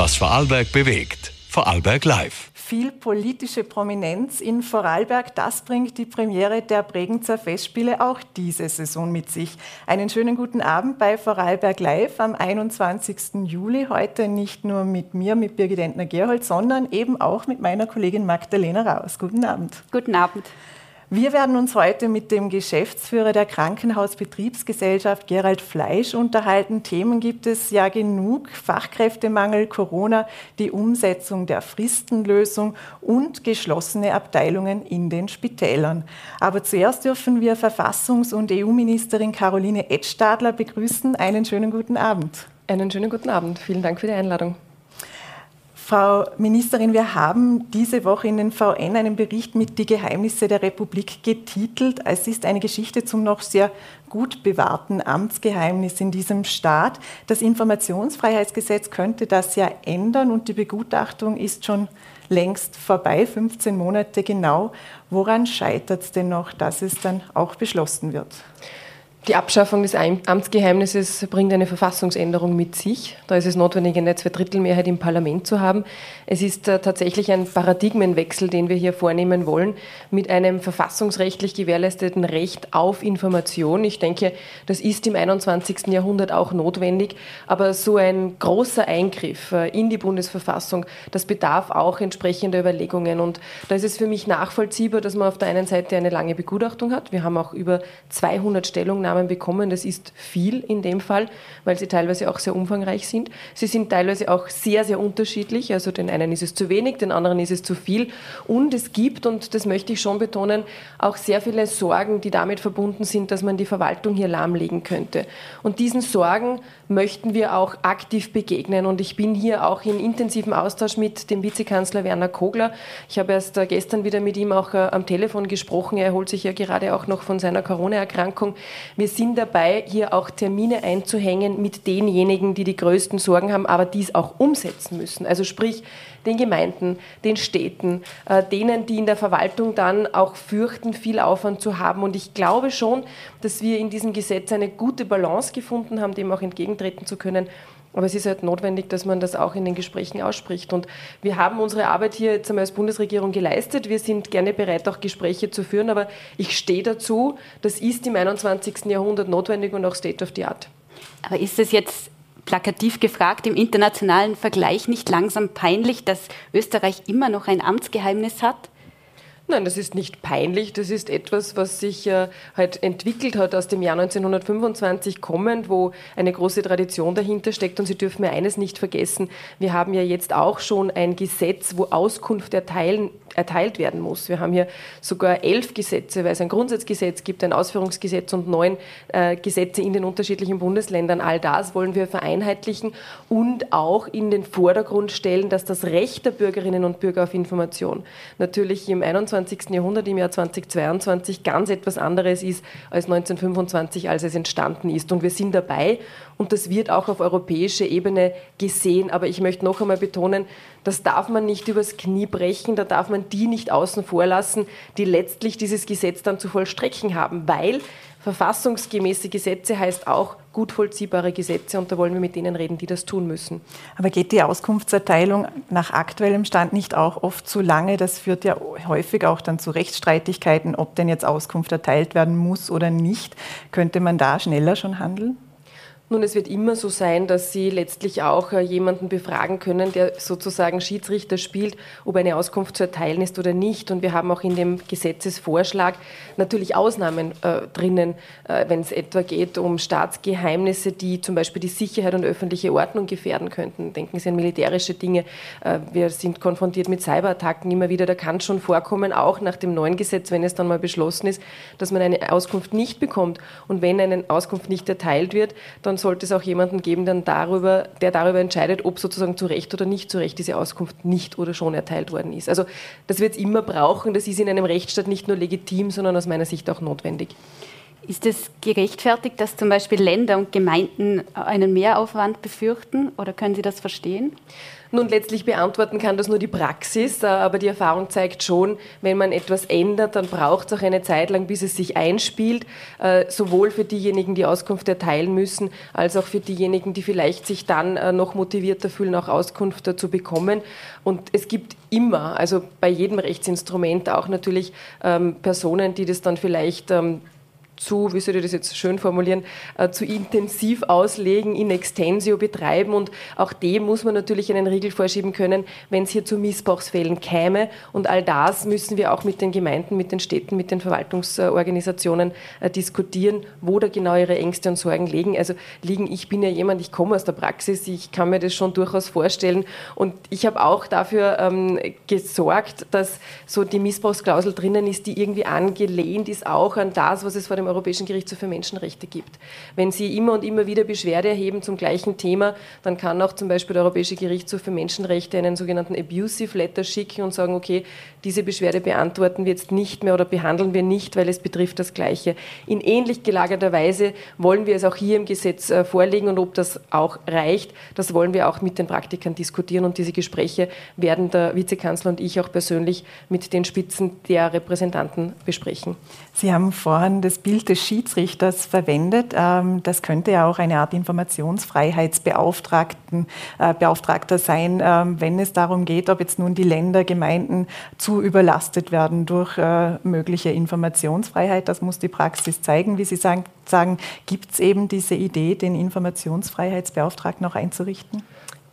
was Vorarlberg bewegt. Vorarlberg Live. Viel politische Prominenz in Vorarlberg, das bringt die Premiere der Bregenzer Festspiele auch diese Saison mit sich. Einen schönen guten Abend bei Vorarlberg Live am 21. Juli. Heute nicht nur mit mir, mit Birgit Entner-Gerhold, sondern eben auch mit meiner Kollegin Magdalena Raus. Guten Abend. Guten Abend. Wir werden uns heute mit dem Geschäftsführer der Krankenhausbetriebsgesellschaft Gerald Fleisch unterhalten. Themen gibt es ja genug. Fachkräftemangel, Corona, die Umsetzung der Fristenlösung und geschlossene Abteilungen in den Spitälern. Aber zuerst dürfen wir Verfassungs- und EU-Ministerin Caroline Edstadler begrüßen. Einen schönen guten Abend. Einen schönen guten Abend. Vielen Dank für die Einladung. Frau Ministerin, wir haben diese Woche in den VN einen Bericht mit Die Geheimnisse der Republik getitelt. Es ist eine Geschichte zum noch sehr gut bewahrten Amtsgeheimnis in diesem Staat. Das Informationsfreiheitsgesetz könnte das ja ändern und die Begutachtung ist schon längst vorbei, 15 Monate genau. Woran scheitert es denn noch, dass es dann auch beschlossen wird? Die Abschaffung des Amtsgeheimnisses bringt eine Verfassungsänderung mit sich. Da ist es notwendig, eine Zweidrittelmehrheit im Parlament zu haben. Es ist äh, tatsächlich ein Paradigmenwechsel, den wir hier vornehmen wollen, mit einem verfassungsrechtlich gewährleisteten Recht auf Information. Ich denke, das ist im 21. Jahrhundert auch notwendig. Aber so ein großer Eingriff äh, in die Bundesverfassung, das bedarf auch entsprechender Überlegungen. Und da ist es für mich nachvollziehbar, dass man auf der einen Seite eine lange Begutachtung hat. Wir haben auch über 200 Stellungnahmen Stellungnahmen bekommen. Das ist viel in dem Fall, weil sie teilweise auch sehr umfangreich sind. Sie sind teilweise auch sehr, sehr unterschiedlich. Also den einen ist es zu wenig, den anderen ist es zu viel. Und es gibt, und das möchte ich schon betonen, auch sehr viele Sorgen, die damit verbunden sind, dass man die Verwaltung hier lahmlegen könnte. Und diesen Sorgen möchten wir auch aktiv begegnen. Und ich bin hier auch in intensivem Austausch mit dem Vizekanzler Werner Kogler. Ich habe erst äh, gestern wieder mit ihm auch äh, am Telefon gesprochen. Er erholt sich ja gerade auch noch von seiner Corona-Erkrankung. Wir sind dabei, hier auch Termine einzuhängen mit denjenigen, die die größten Sorgen haben, aber dies auch umsetzen müssen. Also sprich, den Gemeinden, den Städten, äh, denen, die in der Verwaltung dann auch fürchten, viel Aufwand zu haben. Und ich glaube schon, dass wir in diesem Gesetz eine gute Balance gefunden haben, dem auch entgegentreten zu können. Aber es ist halt notwendig, dass man das auch in den Gesprächen ausspricht. Und wir haben unsere Arbeit hier jetzt einmal als Bundesregierung geleistet. Wir sind gerne bereit, auch Gespräche zu führen. Aber ich stehe dazu, das ist im 21. Jahrhundert notwendig und auch State of the Art. Aber ist es jetzt plakativ gefragt im internationalen Vergleich nicht langsam peinlich, dass Österreich immer noch ein Amtsgeheimnis hat? Nein, das ist nicht peinlich. Das ist etwas, was sich äh, halt entwickelt hat aus dem Jahr 1925 kommend, wo eine große Tradition dahinter steckt. Und Sie dürfen mir eines nicht vergessen. Wir haben ja jetzt auch schon ein Gesetz, wo Auskunft erteilen, erteilt werden muss. Wir haben hier sogar elf Gesetze, weil es ein Grundsatzgesetz gibt, ein Ausführungsgesetz und neun äh, Gesetze in den unterschiedlichen Bundesländern. All das wollen wir vereinheitlichen und auch in den Vordergrund stellen, dass das Recht der Bürgerinnen und Bürger auf Information natürlich im 21. Jahrhundert, im Jahr 2022 ganz etwas anderes ist als 1925, als es entstanden ist. Und wir sind dabei und das wird auch auf europäischer Ebene gesehen. Aber ich möchte noch einmal betonen, das darf man nicht übers Knie brechen, da darf man die nicht außen vor lassen, die letztlich dieses Gesetz dann zu vollstrecken haben, weil verfassungsgemäße Gesetze heißt auch gut vollziehbare Gesetze und da wollen wir mit denen reden, die das tun müssen. Aber geht die Auskunftserteilung nach aktuellem Stand nicht auch oft zu lange? Das führt ja häufig auch dann zu Rechtsstreitigkeiten, ob denn jetzt Auskunft erteilt werden muss oder nicht. Könnte man da schneller schon handeln? Nun, es wird immer so sein, dass Sie letztlich auch äh, jemanden befragen können, der sozusagen Schiedsrichter spielt, ob eine Auskunft zu erteilen ist oder nicht. Und wir haben auch in dem Gesetzesvorschlag natürlich Ausnahmen äh, drinnen, äh, wenn es etwa geht um Staatsgeheimnisse, die zum Beispiel die Sicherheit und öffentliche Ordnung gefährden könnten. Denken Sie an militärische Dinge. Äh, wir sind konfrontiert mit Cyberattacken immer wieder. Da kann es schon vorkommen, auch nach dem neuen Gesetz, wenn es dann mal beschlossen ist, dass man eine Auskunft nicht bekommt. Und wenn eine Auskunft nicht erteilt wird, dann sollte es auch jemanden geben, der darüber, der darüber entscheidet, ob sozusagen zu Recht oder nicht zu Recht diese Auskunft nicht oder schon erteilt worden ist. Also das wird es immer brauchen. Das ist in einem Rechtsstaat nicht nur legitim, sondern aus meiner Sicht auch notwendig. Ist es gerechtfertigt, dass zum Beispiel Länder und Gemeinden einen Mehraufwand befürchten oder können Sie das verstehen? Nun, letztlich beantworten kann das nur die Praxis, äh, aber die Erfahrung zeigt schon, wenn man etwas ändert, dann braucht es auch eine Zeit lang, bis es sich einspielt, äh, sowohl für diejenigen, die Auskunft erteilen müssen, als auch für diejenigen, die vielleicht sich dann äh, noch motivierter fühlen, auch Auskunft zu bekommen. Und es gibt immer, also bei jedem Rechtsinstrument auch natürlich ähm, Personen, die das dann vielleicht ähm, zu, wie soll ich das jetzt schön formulieren, äh, zu intensiv auslegen, in extensio betreiben. Und auch dem muss man natürlich einen Riegel vorschieben können, wenn es hier zu Missbrauchsfällen käme. Und all das müssen wir auch mit den Gemeinden, mit den Städten, mit den Verwaltungsorganisationen äh, diskutieren, wo da genau ihre Ängste und Sorgen liegen. Also liegen, ich bin ja jemand, ich komme aus der Praxis, ich kann mir das schon durchaus vorstellen. Und ich habe auch dafür ähm, gesorgt, dass so die Missbrauchsklausel drinnen ist, die irgendwie angelehnt ist auch an das, was es vor dem Europäischen Gerichtshof für Menschenrechte gibt. Wenn Sie immer und immer wieder Beschwerde erheben zum gleichen Thema, dann kann auch zum Beispiel der Europäische Gerichtshof für Menschenrechte einen sogenannten Abusive Letter schicken und sagen, okay, diese Beschwerde beantworten wir jetzt nicht mehr oder behandeln wir nicht, weil es betrifft das Gleiche. In ähnlich gelagerter Weise wollen wir es auch hier im Gesetz äh, vorlegen und ob das auch reicht, das wollen wir auch mit den Praktikern diskutieren und diese Gespräche werden der Vizekanzler und ich auch persönlich mit den Spitzen der Repräsentanten besprechen. Sie haben vorhin das Bild des Schiedsrichters verwendet. Ähm, das könnte ja auch eine Art Informationsfreiheitsbeauftragten äh, sein, ähm, wenn es darum geht, ob jetzt nun die Länder, Gemeinden zu überlastet werden durch äh, mögliche Informationsfreiheit. Das muss die Praxis zeigen. Wie Sie sagen, sagen gibt es eben diese Idee, den Informationsfreiheitsbeauftragten auch einzurichten?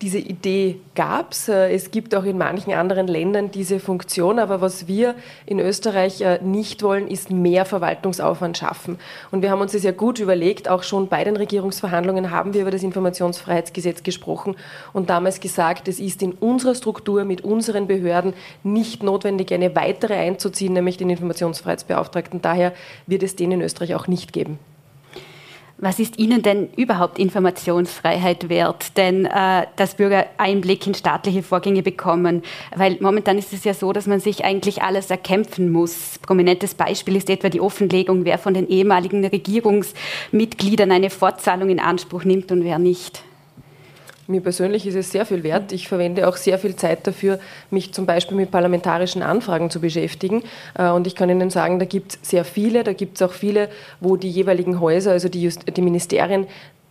Diese Idee gab es. Äh, es gibt auch in manchen anderen Ländern diese Funktion, aber was wir in Österreich äh, nicht wollen, ist mehr Verwaltungsaufwand schaffen. Und wir haben uns das ja gut überlegt, auch schon bei den Regierungsverhandlungen haben wir über das Informationsfreiheitsgesetz gesprochen und damals gesagt, es ist in unserer Struktur mit unseren Behörden nicht notwendig, eine weitere einzuziehen, nämlich den Informationsfreiheitsbeauftragten. Daher wird es den in Österreich auch nicht geben. Was ist Ihnen denn überhaupt Informationsfreiheit wert? Denn äh, dass Bürger Einblick in staatliche Vorgänge bekommen, weil momentan ist es ja so, dass man sich eigentlich alles erkämpfen muss. Prominentes Beispiel ist etwa die Offenlegung, wer von den ehemaligen Regierungsmitgliedern eine Fortzahlung in Anspruch nimmt und wer nicht. Mir persönlich ist es sehr viel wert. Ich verwende auch sehr viel Zeit dafür, mich zum Beispiel mit parlamentarischen Anfragen zu beschäftigen. Äh, und ich kann Ihnen sagen, da gibt es sehr viele. Da gibt es auch viele, wo die jeweiligen Häuser, also die, Just die Ministerien,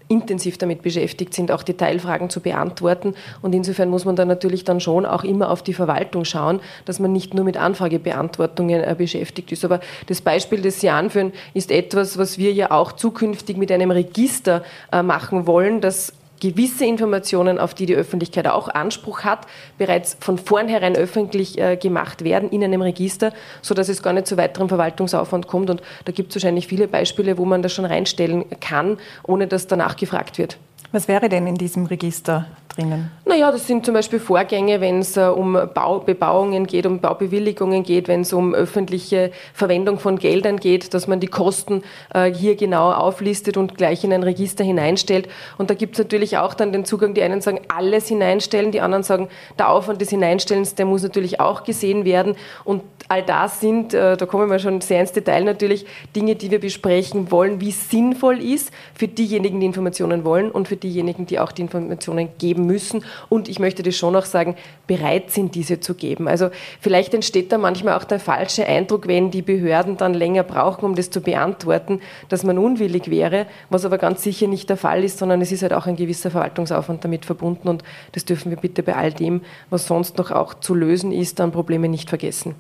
intensiv damit beschäftigt sind, auch Detailfragen zu beantworten. Und insofern muss man da natürlich dann schon auch immer auf die Verwaltung schauen, dass man nicht nur mit Anfragebeantwortungen äh, beschäftigt ist. Aber das Beispiel, das Sie anführen, ist etwas, was wir ja auch zukünftig mit einem Register äh, machen wollen, das gewisse Informationen, auf die die Öffentlichkeit auch Anspruch hat, bereits von vornherein öffentlich äh, gemacht werden in einem Register, sodass es gar nicht zu weiterem Verwaltungsaufwand kommt. Und da gibt es wahrscheinlich viele Beispiele, wo man das schon reinstellen kann, ohne dass danach gefragt wird. Was wäre denn in diesem Register drinnen? Naja, das sind zum Beispiel Vorgänge, wenn es äh, um Bau, Bebauungen geht, um Baubewilligungen geht, wenn es um öffentliche Verwendung von Geldern geht, dass man die Kosten äh, hier genau auflistet und gleich in ein Register hineinstellt. Und da gibt es natürlich auch dann den Zugang, die einen sagen, alles hineinstellen, die anderen sagen, der Aufwand des Hineinstellens, der muss natürlich auch gesehen werden. Und all das sind, äh, da kommen wir schon sehr ins Detail natürlich, Dinge, die wir besprechen wollen, wie sinnvoll ist für diejenigen, die Informationen wollen und für diejenigen, die auch die Informationen geben müssen. Und ich möchte das schon auch sagen, bereit sind, diese zu geben. Also vielleicht entsteht da manchmal auch der falsche Eindruck, wenn die Behörden dann länger brauchen, um das zu beantworten, dass man unwillig wäre, was aber ganz sicher nicht der Fall ist, sondern es ist halt auch ein gewisser Verwaltungsaufwand damit verbunden und das dürfen wir bitte bei all dem, was sonst noch auch zu lösen ist, an Probleme nicht vergessen.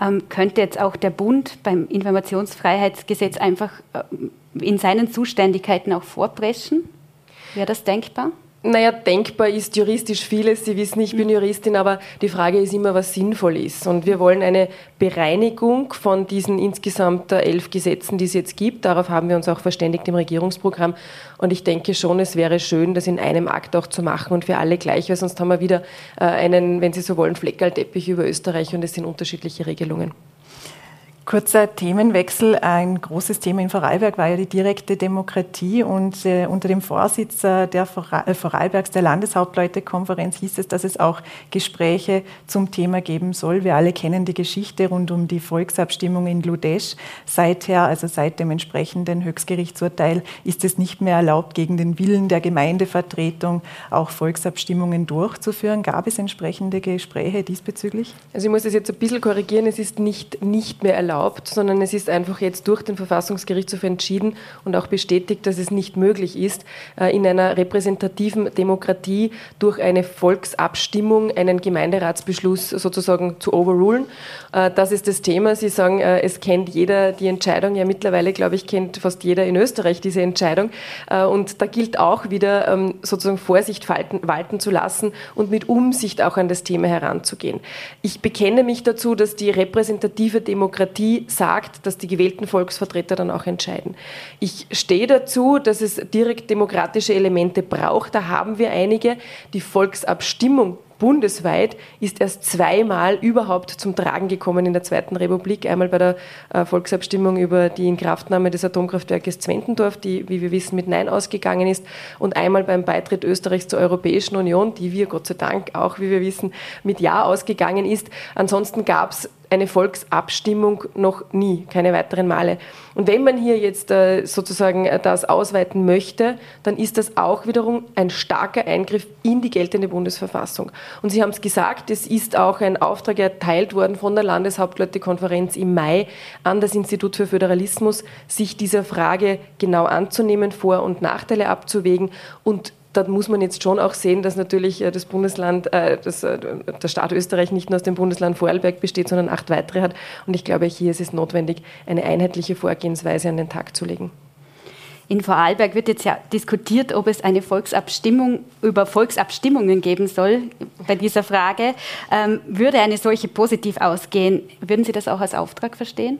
Ähm, könnte jetzt auch der Bund beim Informationsfreiheitsgesetz einfach äh, in seinen Zuständigkeiten auch vorpreschen? Wäre das denkbar? Naja, denkbar ist juristisch vieles. Sie wissen, ich bin Juristin, aber die Frage ist immer, was sinnvoll ist. Und wir wollen eine Bereinigung von diesen insgesamt elf Gesetzen, die es jetzt gibt. Darauf haben wir uns auch verständigt im Regierungsprogramm. Und ich denke schon, es wäre schön, das in einem Akt auch zu machen und für alle gleich, weil sonst haben wir wieder äh, einen, wenn Sie so wollen, Fleckerlteppich über Österreich und es sind unterschiedliche Regelungen. Kurzer Themenwechsel. Ein großes Thema in Vorarlberg war ja die direkte Demokratie und äh, unter dem Vorsitz der äh, Vorarlbergs der Landeshauptleutekonferenz hieß es, dass es auch Gespräche zum Thema geben soll. Wir alle kennen die Geschichte rund um die Volksabstimmung in Ludesch. Seither, also seit dem entsprechenden Höchstgerichtsurteil, ist es nicht mehr erlaubt, gegen den Willen der Gemeindevertretung auch Volksabstimmungen durchzuführen. Gab es entsprechende Gespräche diesbezüglich? Also ich muss das jetzt ein bisschen korrigieren. Es ist nicht, nicht mehr erlaubt erlaubt, sondern es ist einfach jetzt durch den Verfassungsgerichtshof entschieden und auch bestätigt, dass es nicht möglich ist, äh, in einer repräsentativen Demokratie durch eine Volksabstimmung einen Gemeinderatsbeschluss sozusagen zu overrulen. Äh, das ist das Thema. Sie sagen, äh, es kennt jeder die Entscheidung. Ja, mittlerweile, glaube ich, kennt fast jeder in Österreich diese Entscheidung. Und da gilt auch wieder ähm, sozusagen Vorsicht walten zu lassen und mit Umsicht auch an das Thema heranzugehen. Ich bekenne mich dazu, dass die repräsentative Demokratie sagt, dass die gewählten Volksvertreter dann auch entscheiden. Ich stehe dazu, dass es direkt demokratische Elemente braucht. Da haben wir einige. Die Volksabstimmung bundesweit ist erst zweimal überhaupt zum Tragen gekommen in der Zweiten Republik. Einmal bei der äh, Volksabstimmung über die Inkraftnahme des Atomkraftwerkes Zwentendorf, die, wie wir wissen, mit Nein ausgegangen ist, und einmal beim Beitritt Österreichs zur Europäischen Union, die wir Gott sei Dank auch, wie wir wissen, mit Ja ausgegangen ist. Ansonsten gab es eine Volksabstimmung noch nie, keine weiteren Male. Und wenn man hier jetzt äh, sozusagen äh, das ausweiten möchte, dann ist das auch wiederum ein starker Eingriff in die geltende Bundesverfassung. Und Sie haben es gesagt, es ist auch ein Auftrag erteilt worden von der Landeshauptleutekonferenz im Mai an das Institut für Föderalismus, sich dieser Frage genau anzunehmen, Vor- und Nachteile abzuwägen und da muss man jetzt schon auch sehen, dass natürlich äh, das Bundesland, äh, das, äh, der Staat Österreich nicht nur aus dem Bundesland Vorarlberg besteht, sondern acht weitere hat. Und ich glaube, hier ist es notwendig, eine einheitliche Vorgehensweise an den Tag zu legen. In Vorarlberg wird jetzt ja diskutiert, ob es eine Volksabstimmung über Volksabstimmungen geben soll bei dieser Frage. Ähm, würde eine solche positiv ausgehen, würden Sie das auch als Auftrag verstehen?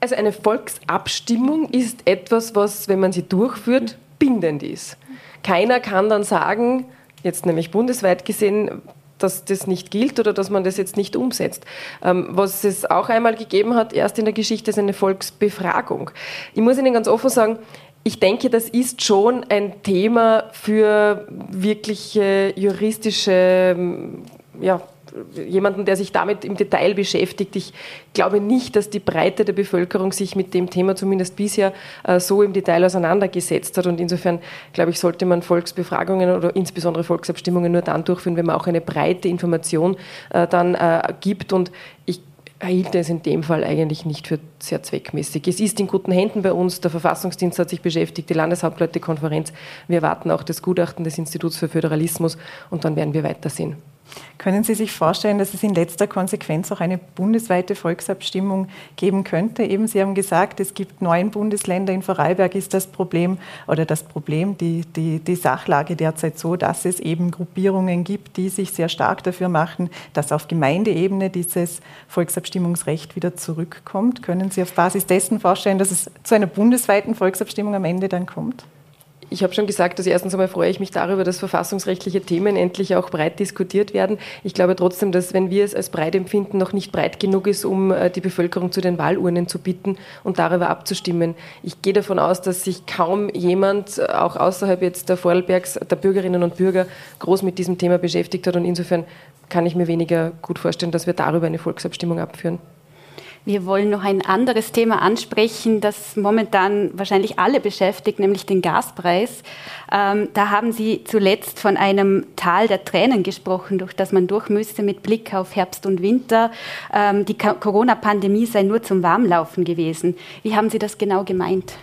Also eine Volksabstimmung ist etwas, was, wenn man sie durchführt, bindend ist. Keiner kann dann sagen, jetzt nämlich bundesweit gesehen, dass das nicht gilt oder dass man das jetzt nicht umsetzt. Ähm, was es auch einmal gegeben hat, erst in der Geschichte, ist eine Volksbefragung. Ich muss Ihnen ganz offen sagen, ich denke, das ist schon ein Thema für wirkliche juristische ja, jemanden, der sich damit im Detail beschäftigt. Ich glaube nicht, dass die Breite der Bevölkerung sich mit dem Thema zumindest bisher äh, so im Detail auseinandergesetzt hat. Und insofern, glaube ich, sollte man Volksbefragungen oder insbesondere Volksabstimmungen nur dann durchführen, wenn man auch eine breite Information äh, dann äh, gibt. Und ich hielt es in dem Fall eigentlich nicht für sehr zweckmäßig. Es ist in guten Händen bei uns. Der Verfassungsdienst hat sich beschäftigt, die Landeshauptleutekonferenz. Wir erwarten auch das Gutachten des Instituts für Föderalismus und dann werden wir weitersehen. Können Sie sich vorstellen, dass es in letzter Konsequenz auch eine bundesweite Volksabstimmung geben könnte? Eben, Sie haben gesagt, es gibt neun Bundesländer. In Vorarlberg ist das Problem oder das Problem, die, die, die Sachlage derzeit so, dass es eben Gruppierungen gibt, die sich sehr stark dafür machen, dass auf Gemeindeebene dieses Volksabstimmungsrecht wieder zurückkommt. Können Sie auf Basis dessen vorstellen, dass es zu einer bundesweiten Volksabstimmung am Ende dann kommt? Ich habe schon gesagt, dass erstens einmal freue ich mich darüber, dass verfassungsrechtliche Themen endlich auch breit diskutiert werden. Ich glaube trotzdem, dass wenn wir es als breit empfinden, noch nicht breit genug ist, um äh, die Bevölkerung zu den Wahlurnen zu bitten und darüber abzustimmen. Ich gehe davon aus, dass sich kaum jemand, äh, auch außerhalb jetzt der Vorarlbergs, der Bürgerinnen und Bürger, groß mit diesem Thema beschäftigt hat und insofern kann ich mir weniger gut vorstellen, dass wir darüber eine Volksabstimmung abführen. Wir wollen noch ein anderes Thema ansprechen, das momentan wahrscheinlich alle beschäftigt, nämlich den Gaspreis. Ähm, da haben Sie zuletzt von einem Tal der Tränen gesprochen, durch das man durch müsste mit Blick auf Herbst und Winter. Ähm, die Corona-Pandemie sei nur zum Warmlaufen gewesen. Wie haben Sie das genau gemeint?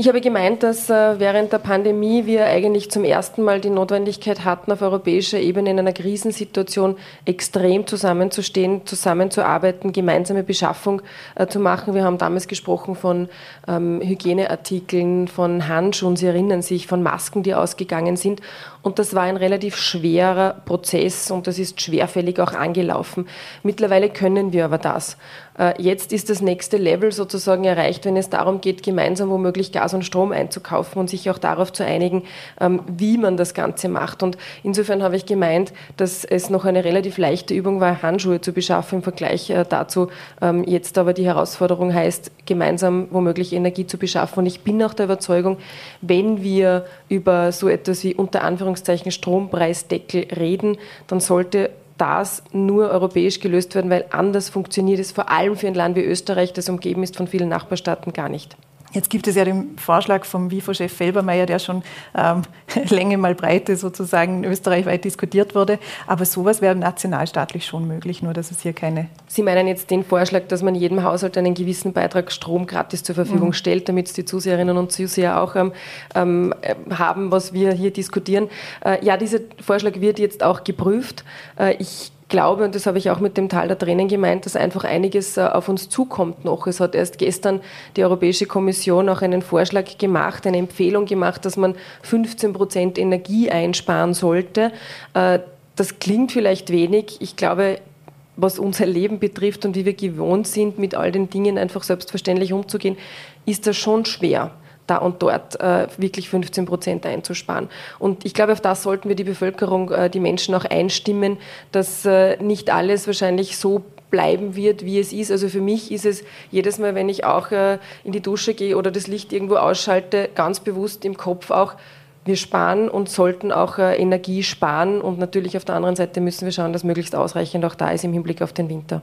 Ich habe gemeint, dass äh, während der Pandemie wir eigentlich zum ersten Mal die Notwendigkeit hatten, auf europäischer Ebene in einer Krisensituation extrem zusammenzustehen, zusammenzuarbeiten, gemeinsame Beschaffung äh, zu machen. Wir haben damals gesprochen von ähm, Hygieneartikeln, von Handschuhen, Sie erinnern sich, von Masken, die ausgegangen sind. Und das war ein relativ schwerer Prozess und das ist schwerfällig auch angelaufen. Mittlerweile können wir aber das. Äh, jetzt ist das nächste Level sozusagen erreicht, wenn es darum geht, gemeinsam womöglich Gas und Strom einzukaufen und sich auch darauf zu einigen, ähm, wie man das Ganze macht. Und insofern habe ich gemeint, dass es noch eine relativ leichte Übung war, Handschuhe zu beschaffen im Vergleich äh, dazu. Ähm, jetzt aber die Herausforderung heißt, gemeinsam womöglich Energie zu beschaffen. Und ich bin auch der Überzeugung, wenn wir über so etwas wie unter Anführungszeichen Strompreisdeckel reden, dann sollte das nur europäisch gelöst werden, weil anders funktioniert es vor allem für ein Land wie Österreich, das umgeben ist von vielen Nachbarstaaten, gar nicht. Jetzt gibt es ja den Vorschlag vom WIFO-Chef Felbermeier, der schon ähm, Länge mal Breite sozusagen österreichweit diskutiert wurde. Aber sowas wäre nationalstaatlich schon möglich, nur dass es hier keine. Sie meinen jetzt den Vorschlag, dass man jedem Haushalt einen gewissen Beitrag Strom gratis zur Verfügung mhm. stellt, damit es die Zuseherinnen und Zuseher auch ähm, ähm, haben, was wir hier diskutieren. Äh, ja, dieser Vorschlag wird jetzt auch geprüft. Äh, ich glaube, und das habe ich auch mit dem Tal der Tränen gemeint, dass einfach einiges äh, auf uns zukommt noch. Es hat erst gestern die Europäische Kommission auch einen Vorschlag gemacht, eine Empfehlung gemacht, dass man 15 Prozent Energie einsparen sollte. Äh, das klingt vielleicht wenig. Ich glaube, was unser Leben betrifft und wie wir gewohnt sind, mit all den Dingen einfach selbstverständlich umzugehen, ist das schon schwer da und dort äh, wirklich 15 Prozent einzusparen. Und ich glaube, auf das sollten wir die Bevölkerung, äh, die Menschen auch einstimmen, dass äh, nicht alles wahrscheinlich so bleiben wird, wie es ist. Also für mich ist es jedes Mal, wenn ich auch äh, in die Dusche gehe oder das Licht irgendwo ausschalte, ganz bewusst im Kopf auch, wir sparen und sollten auch äh, Energie sparen. Und natürlich auf der anderen Seite müssen wir schauen, dass möglichst ausreichend auch da ist im Hinblick auf den Winter.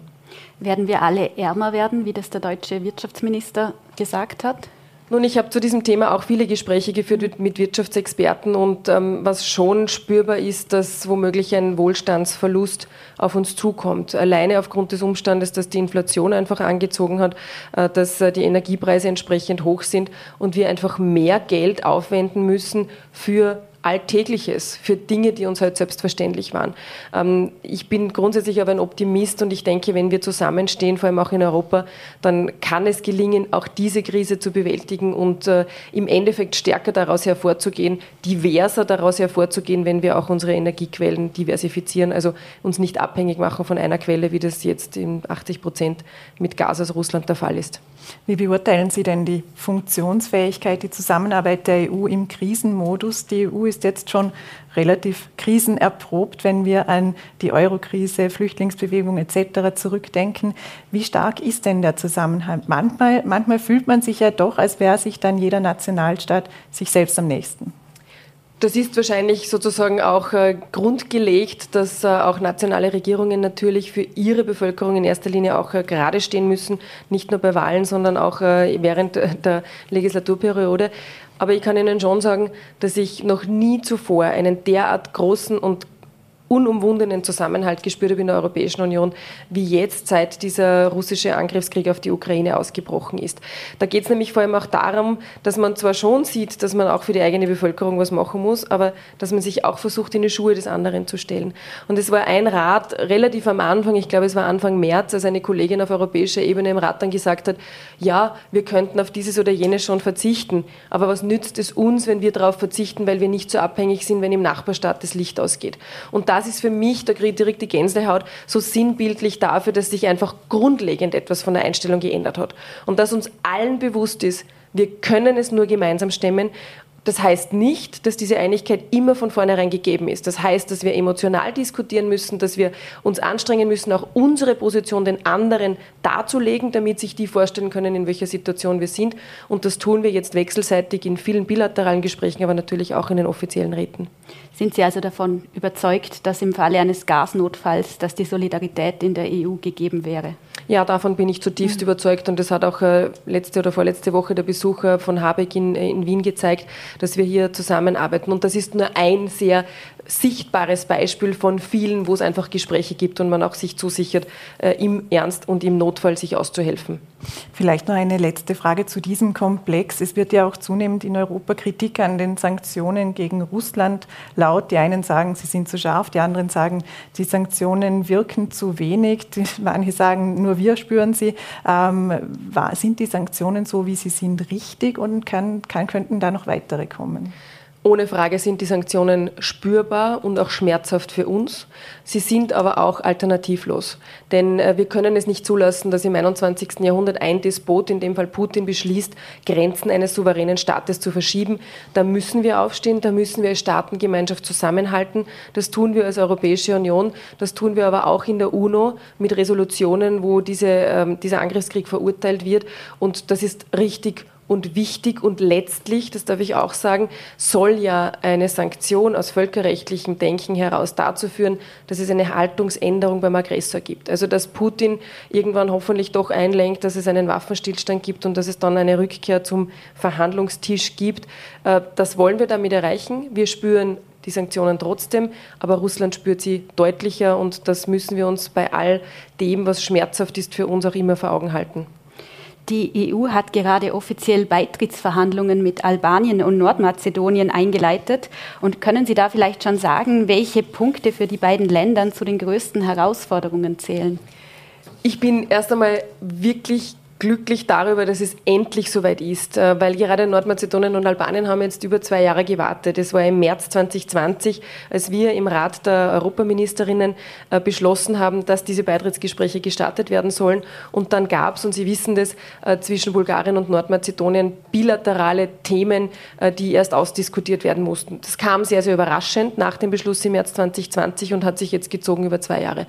Werden wir alle ärmer werden, wie das der deutsche Wirtschaftsminister gesagt hat? Nun, ich habe zu diesem Thema auch viele Gespräche geführt mit Wirtschaftsexperten und ähm, was schon spürbar ist, dass womöglich ein Wohlstandsverlust auf uns zukommt. Alleine aufgrund des Umstandes, dass die Inflation einfach angezogen hat, äh, dass äh, die Energiepreise entsprechend hoch sind und wir einfach mehr Geld aufwenden müssen für Alltägliches, für Dinge, die uns halt selbstverständlich waren. Ähm, ich bin grundsätzlich aber ein Optimist und ich denke, wenn wir zusammenstehen, vor allem auch in Europa, dann kann es gelingen, auch diese Krise zu bewältigen und äh, im Endeffekt stärker daraus hervorzugehen, diverser daraus hervorzugehen, wenn wir auch unsere Energiequellen diversifizieren, also uns nicht abhängig machen von einer Quelle, wie das jetzt in 80 Prozent mit Gas aus Russland der Fall ist. Wie beurteilen Sie denn die Funktionsfähigkeit, die Zusammenarbeit der EU im Krisenmodus? Die EU ist jetzt schon relativ krisenerprobt, wenn wir an die Eurokrise, Flüchtlingsbewegung etc. zurückdenken. Wie stark ist denn der Zusammenhang? Manchmal, manchmal fühlt man sich ja doch, als wäre sich dann jeder Nationalstaat sich selbst am nächsten. Das ist wahrscheinlich sozusagen auch äh, grundgelegt, dass äh, auch nationale Regierungen natürlich für ihre Bevölkerung in erster Linie auch äh, gerade stehen müssen, nicht nur bei Wahlen, sondern auch äh, während der Legislaturperiode. Aber ich kann Ihnen schon sagen, dass ich noch nie zuvor einen derart großen und unumwundenen Zusammenhalt gespürt habe in der Europäischen Union, wie jetzt seit dieser russische Angriffskrieg auf die Ukraine ausgebrochen ist. Da geht es nämlich vor allem auch darum, dass man zwar schon sieht, dass man auch für die eigene Bevölkerung was machen muss, aber dass man sich auch versucht, in die Schuhe des anderen zu stellen. Und es war ein Rat relativ am Anfang, ich glaube es war Anfang März, als eine Kollegin auf europäischer Ebene im Rat dann gesagt hat, ja, wir könnten auf dieses oder jenes schon verzichten, aber was nützt es uns, wenn wir darauf verzichten, weil wir nicht so abhängig sind, wenn im Nachbarstaat das Licht ausgeht. Und das ist für mich, da kriege ich direkt die Gänsehaut, so sinnbildlich dafür, dass sich einfach grundlegend etwas von der Einstellung geändert hat. Und dass uns allen bewusst ist, wir können es nur gemeinsam stemmen das heißt nicht, dass diese Einigkeit immer von vornherein gegeben ist. Das heißt, dass wir emotional diskutieren müssen, dass wir uns anstrengen müssen, auch unsere Position den anderen darzulegen, damit sich die vorstellen können, in welcher Situation wir sind. Und das tun wir jetzt wechselseitig in vielen bilateralen Gesprächen, aber natürlich auch in den offiziellen Räten. Sind Sie also davon überzeugt, dass im Falle eines Gasnotfalls, dass die Solidarität in der EU gegeben wäre? Ja, davon bin ich zutiefst mhm. überzeugt und das hat auch äh, letzte oder vorletzte Woche der Besucher von Habeck in, äh, in Wien gezeigt, dass wir hier zusammenarbeiten. Und das ist nur ein sehr sichtbares Beispiel von vielen, wo es einfach Gespräche gibt und man auch sich zusichert, äh, im Ernst und im Notfall sich auszuhelfen. Vielleicht noch eine letzte Frage zu diesem Komplex. Es wird ja auch zunehmend in Europa Kritik an den Sanktionen gegen Russland laut. Die einen sagen, sie sind zu scharf, die anderen sagen, die Sanktionen wirken zu wenig. Manche sagen, nur wir spüren sie. Ähm, sind die Sanktionen so, wie sie sind, richtig und kann, kann, könnten da noch weitere kommen? Ohne Frage sind die Sanktionen spürbar und auch schmerzhaft für uns. Sie sind aber auch alternativlos. Denn äh, wir können es nicht zulassen, dass im 21. Jahrhundert ein Despot, in dem Fall Putin, beschließt, Grenzen eines souveränen Staates zu verschieben. Da müssen wir aufstehen, da müssen wir als Staatengemeinschaft zusammenhalten. Das tun wir als Europäische Union, das tun wir aber auch in der UNO mit Resolutionen, wo diese, ähm, dieser Angriffskrieg verurteilt wird. Und das ist richtig und wichtig und letztlich, das darf ich auch sagen, soll ja eine Sanktion aus völkerrechtlichem Denken heraus dazu führen, dass es eine Haltungsänderung beim Aggressor gibt. Also dass Putin irgendwann hoffentlich doch einlenkt, dass es einen Waffenstillstand gibt und dass es dann eine Rückkehr zum Verhandlungstisch gibt. Äh, das wollen wir damit erreichen. Wir spüren die Sanktionen trotzdem, aber Russland spürt sie deutlicher und das müssen wir uns bei all dem, was schmerzhaft ist, für uns auch immer vor Augen halten. Die EU hat gerade offiziell Beitrittsverhandlungen mit Albanien und Nordmazedonien eingeleitet. Und können Sie da vielleicht schon sagen, welche Punkte für die beiden Länder zu den größten Herausforderungen zählen? Ich bin erst einmal wirklich glücklich darüber, dass es endlich soweit ist, äh, weil gerade Nordmazedonien und Albanien haben jetzt über zwei Jahre gewartet. Es war im März 2020, als wir im Rat der Europaministerinnen äh, beschlossen haben, dass diese Beitrittsgespräche gestartet werden sollen. Und dann gab es, und Sie wissen das, äh, zwischen Bulgarien und Nordmazedonien bilaterale Themen, die erst ausdiskutiert werden mussten. Das kam sehr, sehr überraschend nach dem Beschluss im März 2020 und hat sich jetzt gezogen über zwei Jahre.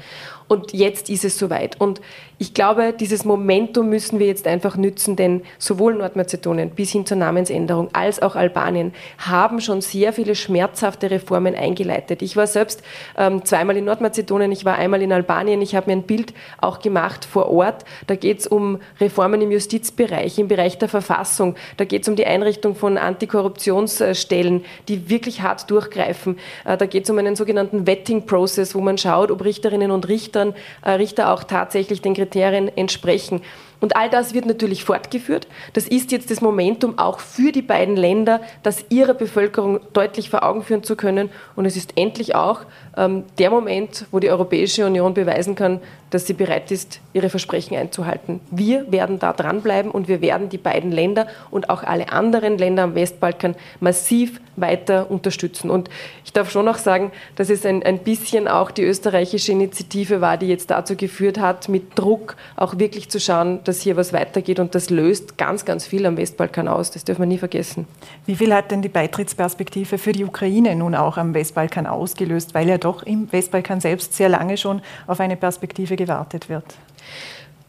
Und jetzt ist es soweit. Und ich glaube, dieses Momentum müssen wir jetzt einfach nützen, denn sowohl Nordmazedonien bis hin zur Namensänderung als auch Albanien haben schon sehr viele schmerzhafte Reformen eingeleitet. Ich war selbst ähm, zweimal in Nordmazedonien, ich war einmal in Albanien. Ich habe mir ein Bild auch gemacht vor Ort. Da geht es um Reformen im Justizbereich, im Bereich der Verfassung. Da geht es um die Einrichtung von Antikorruptionsstellen, die wirklich hart durchgreifen. Äh, da geht es um einen sogenannten Vetting-Process, wo man schaut, ob Richterinnen und Richter Richtern, äh, Richter auch tatsächlich den Kriterien entsprechen. Und all das wird natürlich fortgeführt. Das ist jetzt das Momentum auch für die beiden Länder, das ihrer Bevölkerung deutlich vor Augen führen zu können. Und es ist endlich auch ähm, der Moment, wo die Europäische Union beweisen kann, dass sie bereit ist, ihre Versprechen einzuhalten. Wir werden da dranbleiben und wir werden die beiden Länder und auch alle anderen Länder am Westbalkan massiv weiter unterstützen. Und ich darf schon auch sagen, dass es ein, ein bisschen auch die österreichische Initiative war, die jetzt dazu geführt hat, mit Druck auch wirklich zu schauen, dass hier was weitergeht. Und das löst ganz, ganz viel am Westbalkan aus. Das dürfen wir nie vergessen. Wie viel hat denn die Beitrittsperspektive für die Ukraine nun auch am Westbalkan ausgelöst, weil ja doch im Westbalkan selbst sehr lange schon auf eine Perspektive gewartet wird?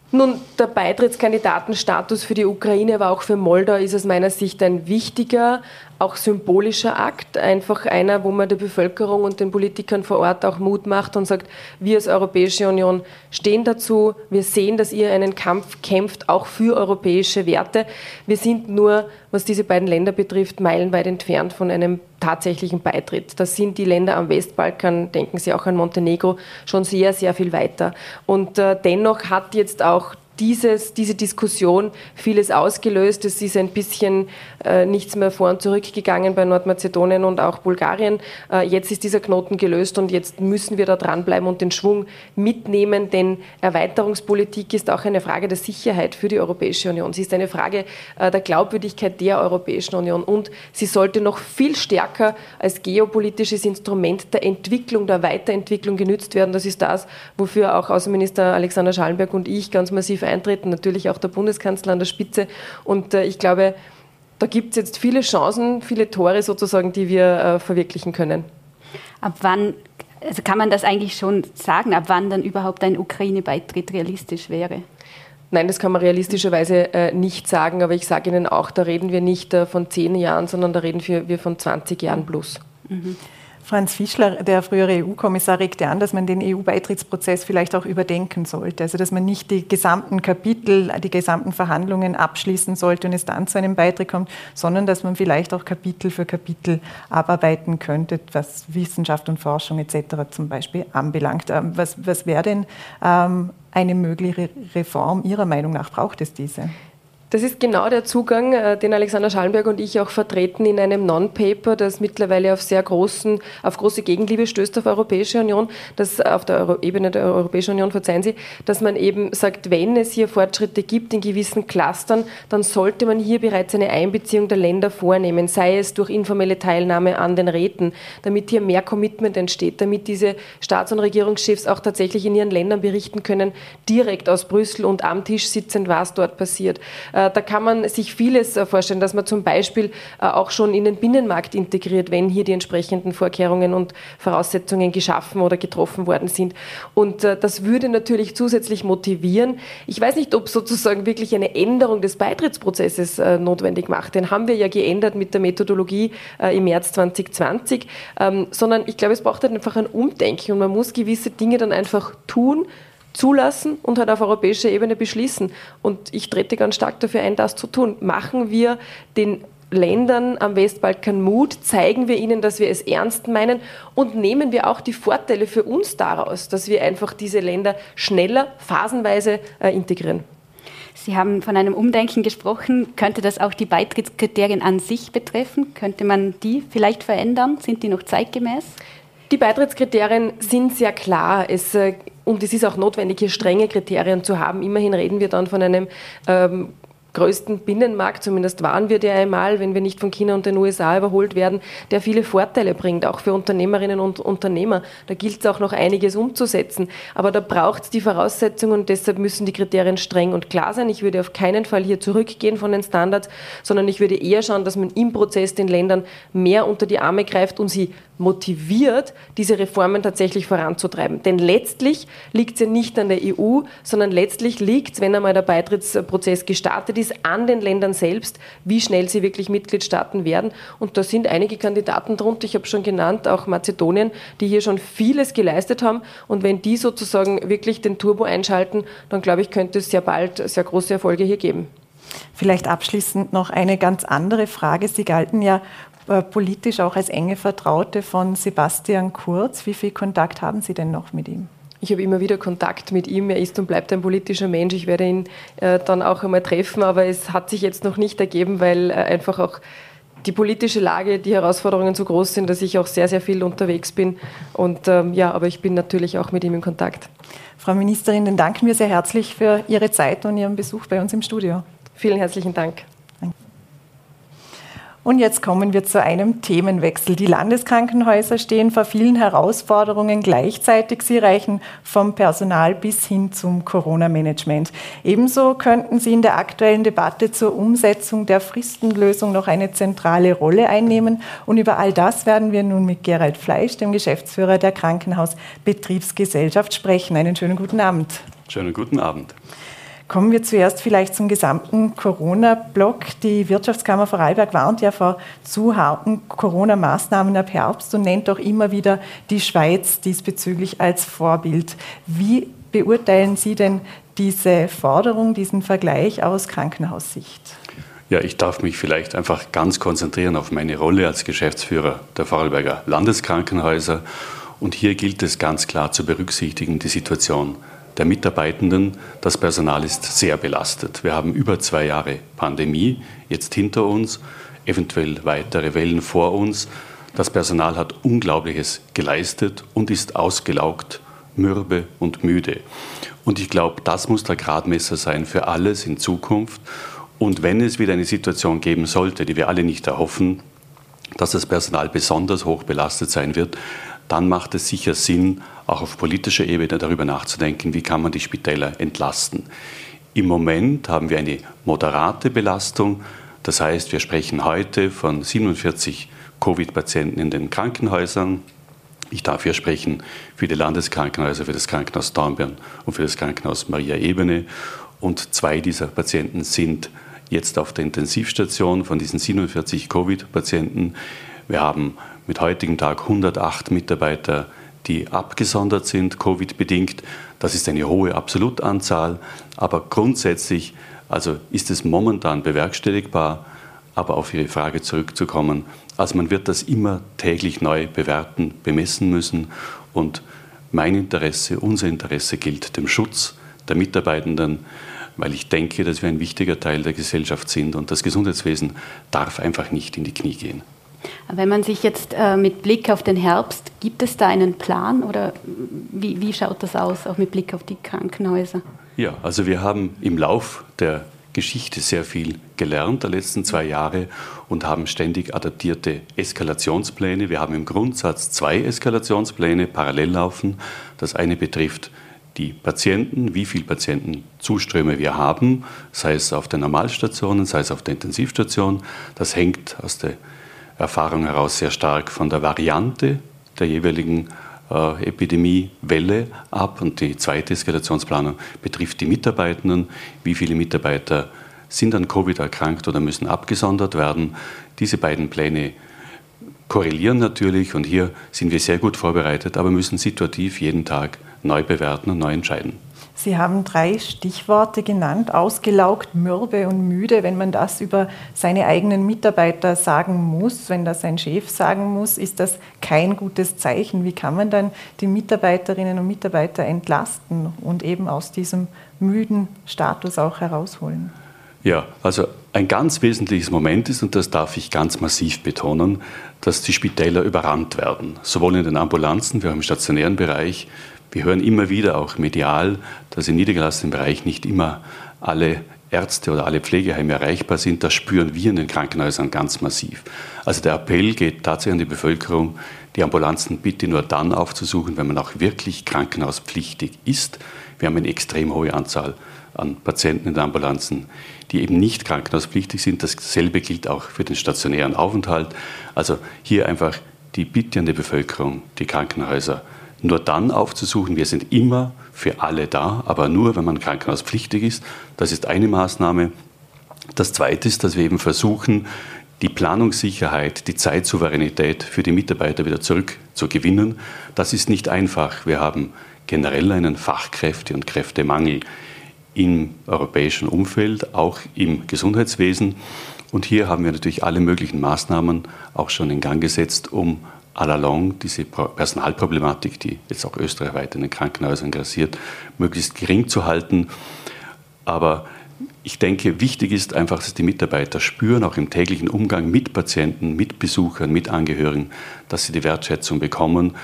Nun, der Beitrittskandidatenstatus für die Ukraine, aber auch für Moldau ist aus meiner Sicht ein wichtiger, auch symbolischer Akt, einfach einer, wo man der Bevölkerung und den Politikern vor Ort auch Mut macht und sagt, wir als Europäische Union stehen dazu, wir sehen, dass ihr einen Kampf kämpft, auch für europäische Werte. Wir sind nur, was diese beiden Länder betrifft, meilenweit entfernt von einem tatsächlichen Beitritt. Das sind die Länder am Westbalkan, denken Sie auch an Montenegro, schon sehr, sehr viel weiter. Und äh, dennoch hat jetzt auch dieses, diese Diskussion vieles ausgelöst. Es ist ein bisschen äh, nichts mehr vor und zurück gegangen bei Nordmazedonien und auch Bulgarien. Äh, jetzt ist dieser Knoten gelöst und jetzt müssen wir da dranbleiben und den Schwung mitnehmen, denn Erweiterungspolitik ist auch eine Frage der Sicherheit für die Europäische Union. Sie ist eine Frage äh, der Glaubwürdigkeit der Europäischen Union und sie sollte noch viel stärker als geopolitisches Instrument der Entwicklung, der Weiterentwicklung genützt werden. Das ist das, wofür auch Außenminister Alexander Schallenberg und ich ganz massiv eintreten, natürlich auch der Bundeskanzler an der Spitze. Und äh, ich glaube, da gibt es jetzt viele Chancen, viele Tore sozusagen, die wir äh, verwirklichen können. Ab wann, also kann man das eigentlich schon sagen, ab wann dann überhaupt ein Ukraine-Beitritt realistisch wäre? Nein, das kann man realistischerweise äh, nicht sagen, aber ich sage Ihnen auch, da reden wir nicht äh, von zehn Jahren, sondern da reden wir, wir von 20 Jahren plus. Mhm. Franz Fischler, der frühere EU-Kommissar, regte an, dass man den EU-Beitrittsprozess vielleicht auch überdenken sollte. Also dass man nicht die gesamten Kapitel, die gesamten Verhandlungen abschließen sollte und es dann zu einem Beitritt kommt, sondern dass man vielleicht auch Kapitel für Kapitel abarbeiten könnte, was Wissenschaft und Forschung etc. zum Beispiel anbelangt. Ähm, was, was wäre denn ähm, eine mögliche Reform Ihrer Meinung nach? Braucht es diese? Das ist genau der Zugang, äh, den Alexander Schallenberg und ich auch vertreten in einem Non-Paper, das mittlerweile auf sehr großen, auf große Gegenliebe stößt auf Europäische Union, das auf der Euro Ebene der Europäischen Union, verzeihen Sie, dass man eben sagt, wenn es hier Fortschritte gibt in gewissen Clustern, dann sollte man hier bereits eine Einbeziehung der Länder vornehmen, sei es durch informelle Teilnahme an den Räten, damit hier mehr Commitment entsteht, damit diese Staats- und Regierungschefs auch tatsächlich in ihren Ländern berichten können, direkt aus Brüssel und am Tisch sitzend, was dort passiert. Äh, da kann man sich vieles äh, vorstellen, dass man zum Beispiel äh, auch schon in den Binnenmarkt integriert, wenn hier die entsprechenden Vorkehrungen und Voraussetzungen geschaffen oder getroffen worden sind. Und das würde natürlich zusätzlich motivieren. Ich weiß nicht, ob sozusagen wirklich eine Änderung des Beitrittsprozesses notwendig macht. Den haben wir ja geändert mit der Methodologie im März 2020, ähm, sondern ich glaube, es braucht halt einfach ein Umdenken und man muss gewisse Dinge dann einfach tun, zulassen und halt auf europäischer Ebene beschließen. Und ich trete ganz stark dafür ein, das zu tun. Machen wir den Ländern am Westbalkan Mut, zeigen wir ihnen, dass wir es ernst meinen und nehmen wir auch die Vorteile für uns daraus, dass wir einfach diese Länder schneller, phasenweise äh, integrieren. Sie haben von einem Umdenken gesprochen. Könnte das auch die Beitrittskriterien an sich betreffen? Könnte man die vielleicht verändern? Sind die noch zeitgemäß? Die Beitrittskriterien sind sehr klar. Es äh, und es ist auch notwendig, hier strenge Kriterien zu haben. Immerhin reden wir dann von einem ähm, größten Binnenmarkt, zumindest waren wir der einmal, wenn wir nicht von China und den USA überholt werden, der viele Vorteile bringt, auch für Unternehmerinnen und Unternehmer. Da gilt es auch noch einiges umzusetzen. Aber da braucht es die Voraussetzungen und deshalb müssen die Kriterien streng und klar sein. Ich würde auf keinen Fall hier zurückgehen von den Standards, sondern ich würde eher schauen, dass man im Prozess den Ländern mehr unter die Arme greift und sie motiviert, diese Reformen tatsächlich voranzutreiben. Denn letztlich liegt es ja nicht an der EU, sondern letztlich liegt es, wenn einmal der Beitrittsprozess gestartet ist, an den Ländern selbst, wie schnell sie wirklich Mitgliedstaaten werden. Und da sind einige Kandidaten drunter, ich habe schon genannt, auch Mazedonien, die hier schon vieles geleistet haben. Und wenn die sozusagen wirklich den Turbo einschalten, dann glaube ich, könnte es sehr bald sehr große Erfolge hier geben. Vielleicht abschließend noch eine ganz andere Frage. Sie galten ja äh, politisch auch als enge Vertraute von Sebastian Kurz. Wie viel Kontakt haben Sie denn noch mit ihm? Ich habe immer wieder Kontakt mit ihm. Er ist und bleibt ein politischer Mensch. Ich werde ihn äh, dann auch einmal treffen, aber es hat sich jetzt noch nicht ergeben, weil äh, einfach auch die politische Lage, die Herausforderungen so groß sind, dass ich auch sehr, sehr viel unterwegs bin. Und ähm, ja, aber ich bin natürlich auch mit ihm in Kontakt. Frau Ministerin, dann danken wir sehr herzlich für Ihre Zeit und Ihren Besuch bei uns im Studio. Vielen herzlichen Dank. Und jetzt kommen wir zu einem Themenwechsel. Die Landeskrankenhäuser stehen vor vielen Herausforderungen gleichzeitig. Sie reichen vom Personal bis hin zum Corona-Management. Ebenso könnten sie in der aktuellen Debatte zur Umsetzung der Fristenlösung noch eine zentrale Rolle einnehmen. Und über all das werden wir nun mit Gerald Fleisch, dem Geschäftsführer der Krankenhausbetriebsgesellschaft, sprechen. Einen schönen guten Abend. Schönen guten Abend. Kommen wir zuerst vielleicht zum gesamten Corona-Block. Die Wirtschaftskammer Vorarlberg warnt ja vor zu harten Corona-Maßnahmen ab Herbst und nennt auch immer wieder die Schweiz diesbezüglich als Vorbild. Wie beurteilen Sie denn diese Forderung, diesen Vergleich aus Krankenhaussicht? Ja, ich darf mich vielleicht einfach ganz konzentrieren auf meine Rolle als Geschäftsführer der Vorarlberger Landeskrankenhäuser. Und hier gilt es ganz klar zu berücksichtigen, die Situation der Mitarbeitenden. Das Personal ist sehr belastet. Wir haben über zwei Jahre Pandemie jetzt hinter uns, eventuell weitere Wellen vor uns. Das Personal hat Unglaubliches geleistet und ist ausgelaugt, mürbe und müde. Und ich glaube, das muss der Gradmesser sein für alles in Zukunft. Und wenn es wieder eine Situation geben sollte, die wir alle nicht erhoffen, dass das Personal besonders hoch belastet sein wird, dann macht es sicher Sinn, auch auf politischer Ebene darüber nachzudenken, wie kann man die Spitäler entlasten. Im Moment haben wir eine moderate Belastung. Das heißt, wir sprechen heute von 47 Covid-Patienten in den Krankenhäusern. Ich darf hier sprechen für die Landeskrankenhäuser, für das Krankenhaus Dornbirn und für das Krankenhaus Maria Ebene. Und zwei dieser Patienten sind jetzt auf der Intensivstation von diesen 47 Covid-Patienten. Wir haben mit heutigem Tag 108 Mitarbeiter, die abgesondert sind, Covid-bedingt. Das ist eine hohe Absolutanzahl, aber grundsätzlich also ist es momentan bewerkstelligbar. Aber auf Ihre Frage zurückzukommen, also man wird das immer täglich neu bewerten, bemessen müssen. Und mein Interesse, unser Interesse gilt dem Schutz der Mitarbeitenden, weil ich denke, dass wir ein wichtiger Teil der Gesellschaft sind und das Gesundheitswesen darf einfach nicht in die Knie gehen. Wenn man sich jetzt äh, mit Blick auf den Herbst, gibt es da einen Plan oder wie, wie schaut das aus, auch mit Blick auf die Krankenhäuser? Ja, also wir haben im Lauf der Geschichte sehr viel gelernt der letzten zwei Jahre und haben ständig adaptierte Eskalationspläne. Wir haben im Grundsatz zwei Eskalationspläne parallel laufen. Das eine betrifft die Patienten, wie viele Patientenzuströme wir haben, sei es auf den Normalstationen, sei es auf der Intensivstation. Das hängt aus der Erfahrung heraus sehr stark von der Variante der jeweiligen äh, Epidemiewelle ab. Und die zweite Eskalationsplanung betrifft die Mitarbeitenden. Wie viele Mitarbeiter sind an Covid erkrankt oder müssen abgesondert werden? Diese beiden Pläne korrelieren natürlich und hier sind wir sehr gut vorbereitet, aber müssen situativ jeden Tag neu bewerten und neu entscheiden. Sie haben drei Stichworte genannt, ausgelaugt, mürbe und müde. Wenn man das über seine eigenen Mitarbeiter sagen muss, wenn das ein Chef sagen muss, ist das kein gutes Zeichen. Wie kann man dann die Mitarbeiterinnen und Mitarbeiter entlasten und eben aus diesem müden Status auch herausholen? Ja, also ein ganz wesentliches Moment ist, und das darf ich ganz massiv betonen, dass die Spitäler überrannt werden. Sowohl in den Ambulanzen, wir haben im stationären Bereich, wir hören immer wieder auch medial, dass im niedergelassenen Bereich nicht immer alle Ärzte oder alle Pflegeheime erreichbar sind. Das spüren wir in den Krankenhäusern ganz massiv. Also der Appell geht tatsächlich an die Bevölkerung, die Ambulanzen bitte nur dann aufzusuchen, wenn man auch wirklich krankenhauspflichtig ist. Wir haben eine extrem hohe Anzahl an Patienten in den Ambulanzen, die eben nicht krankenhauspflichtig sind. Dasselbe gilt auch für den stationären Aufenthalt. Also hier einfach die Bitte an die Bevölkerung, die Krankenhäuser nur dann aufzusuchen. Wir sind immer für alle da, aber nur, wenn man krankenhauspflichtig ist. Das ist eine Maßnahme. Das Zweite ist, dass wir eben versuchen, die Planungssicherheit, die Zeitsouveränität für die Mitarbeiter wieder zurückzugewinnen. Das ist nicht einfach. Wir haben generell einen Fachkräfte- und Kräftemangel im europäischen Umfeld, auch im Gesundheitswesen. Und hier haben wir natürlich alle möglichen Maßnahmen auch schon in Gang gesetzt, um à la longue diese Personalproblematik, die jetzt auch österreichweit in den Krankenhäusern grassiert, möglichst gering zu halten. Aber ich denke, wichtig ist einfach, dass die Mitarbeiter spüren, auch im täglichen Umgang mit Patienten, mit Besuchern, mit Angehörigen, dass sie die Wertschätzung bekommen